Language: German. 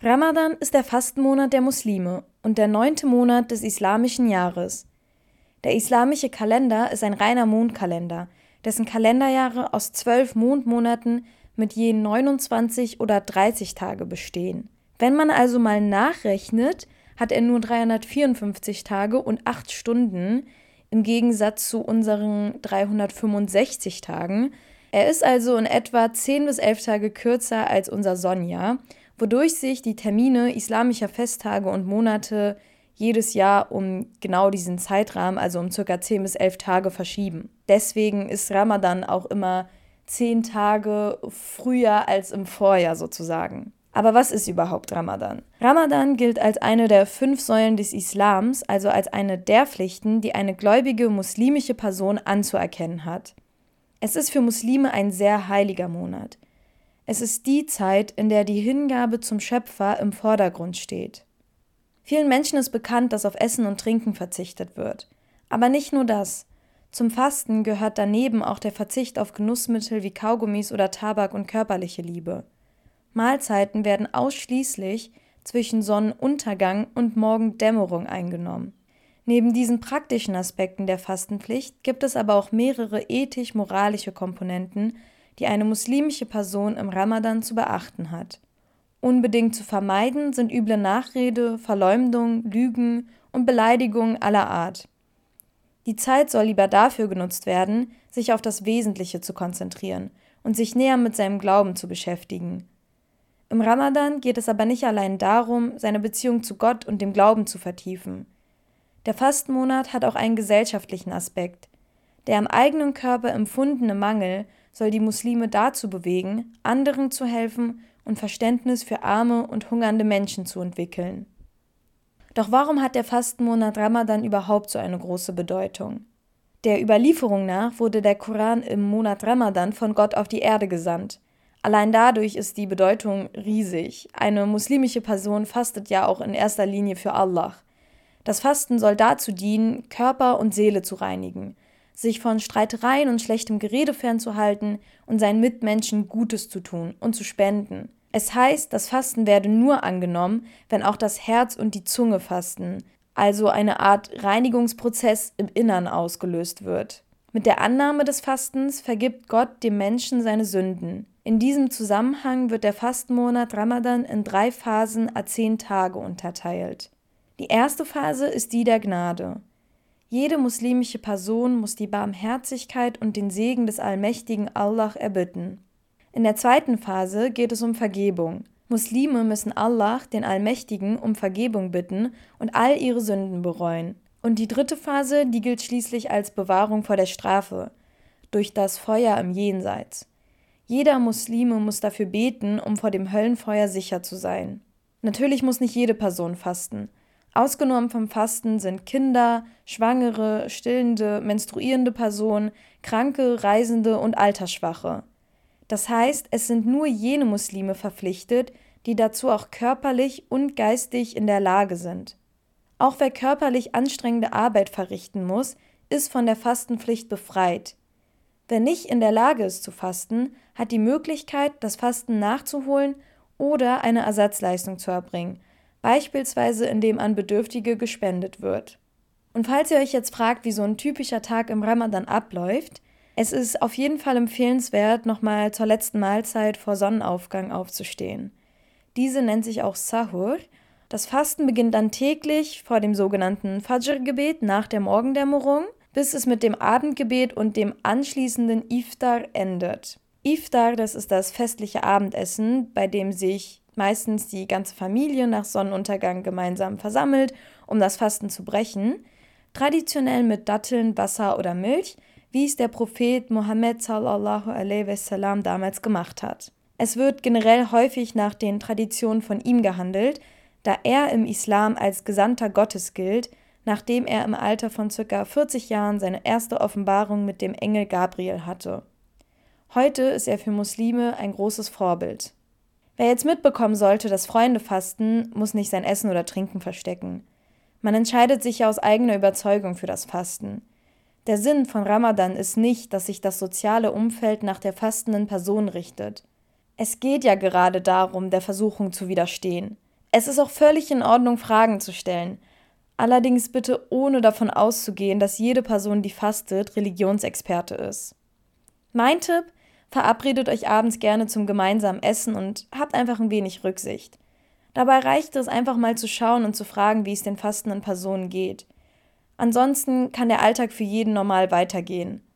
Ramadan ist der Fastenmonat der Muslime und der neunte Monat des islamischen Jahres. Der islamische Kalender ist ein reiner Mondkalender, dessen Kalenderjahre aus zwölf Mondmonaten mit je 29 oder 30 Tage bestehen. Wenn man also mal nachrechnet, hat er nur 354 Tage und 8 Stunden im Gegensatz zu unseren 365 Tagen. Er ist also in etwa 10 bis 11 Tage kürzer als unser Sonnenjahr wodurch sich die Termine islamischer Festtage und Monate jedes Jahr um genau diesen Zeitrahmen, also um circa 10 bis 11 Tage verschieben. Deswegen ist Ramadan auch immer 10 Tage früher als im Vorjahr sozusagen. Aber was ist überhaupt Ramadan? Ramadan gilt als eine der fünf Säulen des Islams, also als eine der Pflichten, die eine gläubige muslimische Person anzuerkennen hat. Es ist für Muslime ein sehr heiliger Monat. Es ist die Zeit, in der die Hingabe zum Schöpfer im Vordergrund steht. Vielen Menschen ist bekannt, dass auf Essen und Trinken verzichtet wird. Aber nicht nur das. Zum Fasten gehört daneben auch der Verzicht auf Genussmittel wie Kaugummis oder Tabak und körperliche Liebe. Mahlzeiten werden ausschließlich zwischen Sonnenuntergang und Morgendämmerung eingenommen. Neben diesen praktischen Aspekten der Fastenpflicht gibt es aber auch mehrere ethisch-moralische Komponenten, die eine muslimische Person im Ramadan zu beachten hat. Unbedingt zu vermeiden sind üble Nachrede, Verleumdung, Lügen und Beleidigungen aller Art. Die Zeit soll lieber dafür genutzt werden, sich auf das Wesentliche zu konzentrieren und sich näher mit seinem Glauben zu beschäftigen. Im Ramadan geht es aber nicht allein darum, seine Beziehung zu Gott und dem Glauben zu vertiefen. Der Fastenmonat hat auch einen gesellschaftlichen Aspekt. Der am eigenen Körper empfundene Mangel soll die Muslime dazu bewegen, anderen zu helfen und Verständnis für arme und hungernde Menschen zu entwickeln. Doch warum hat der Fastenmonat Ramadan überhaupt so eine große Bedeutung? Der Überlieferung nach wurde der Koran im Monat Ramadan von Gott auf die Erde gesandt. Allein dadurch ist die Bedeutung riesig. Eine muslimische Person fastet ja auch in erster Linie für Allah. Das Fasten soll dazu dienen, Körper und Seele zu reinigen, sich von Streitereien und schlechtem Gerede fernzuhalten und seinen Mitmenschen Gutes zu tun und zu spenden. Es heißt, das Fasten werde nur angenommen, wenn auch das Herz und die Zunge fasten, also eine Art Reinigungsprozess im Innern ausgelöst wird. Mit der Annahme des Fastens vergibt Gott dem Menschen seine Sünden. In diesem Zusammenhang wird der Fastenmonat Ramadan in drei Phasen a zehn Tage unterteilt. Die erste Phase ist die der Gnade. Jede muslimische Person muss die Barmherzigkeit und den Segen des allmächtigen Allah erbitten. In der zweiten Phase geht es um Vergebung. Muslime müssen Allah, den Allmächtigen, um Vergebung bitten und all ihre Sünden bereuen. Und die dritte Phase, die gilt schließlich als Bewahrung vor der Strafe, durch das Feuer im Jenseits. Jeder Muslime muss dafür beten, um vor dem Höllenfeuer sicher zu sein. Natürlich muss nicht jede Person fasten. Ausgenommen vom Fasten sind Kinder, Schwangere, stillende, menstruierende Personen, Kranke, Reisende und Altersschwache. Das heißt, es sind nur jene Muslime verpflichtet, die dazu auch körperlich und geistig in der Lage sind. Auch wer körperlich anstrengende Arbeit verrichten muss, ist von der Fastenpflicht befreit. Wer nicht in der Lage ist zu fasten, hat die Möglichkeit, das Fasten nachzuholen oder eine Ersatzleistung zu erbringen, beispielsweise indem an Bedürftige gespendet wird. Und falls ihr euch jetzt fragt, wie so ein typischer Tag im Ramadan abläuft, es ist auf jeden Fall empfehlenswert, nochmal zur letzten Mahlzeit vor Sonnenaufgang aufzustehen. Diese nennt sich auch Sahur. Das Fasten beginnt dann täglich vor dem sogenannten Fajr-Gebet nach der Morgendämmerung, bis es mit dem Abendgebet und dem anschließenden Iftar endet. Iftar, das ist das festliche Abendessen, bei dem sich meistens die ganze Familie nach Sonnenuntergang gemeinsam versammelt, um das Fasten zu brechen, traditionell mit Datteln, Wasser oder Milch, wie es der Prophet Mohammed sallallahu alaihi wasallam damals gemacht hat. Es wird generell häufig nach den Traditionen von ihm gehandelt, da er im Islam als Gesandter Gottes gilt, nachdem er im Alter von ca. 40 Jahren seine erste Offenbarung mit dem Engel Gabriel hatte. Heute ist er für Muslime ein großes Vorbild. Wer jetzt mitbekommen sollte, dass Freunde fasten, muss nicht sein Essen oder Trinken verstecken. Man entscheidet sich ja aus eigener Überzeugung für das Fasten. Der Sinn von Ramadan ist nicht, dass sich das soziale Umfeld nach der fastenden Person richtet. Es geht ja gerade darum, der Versuchung zu widerstehen. Es ist auch völlig in Ordnung, Fragen zu stellen. Allerdings bitte ohne davon auszugehen, dass jede Person, die fastet, Religionsexperte ist. Mein Tipp, verabredet euch abends gerne zum gemeinsamen Essen und habt einfach ein wenig Rücksicht. Dabei reicht es einfach mal zu schauen und zu fragen, wie es den fastenden Personen geht. Ansonsten kann der Alltag für jeden normal weitergehen.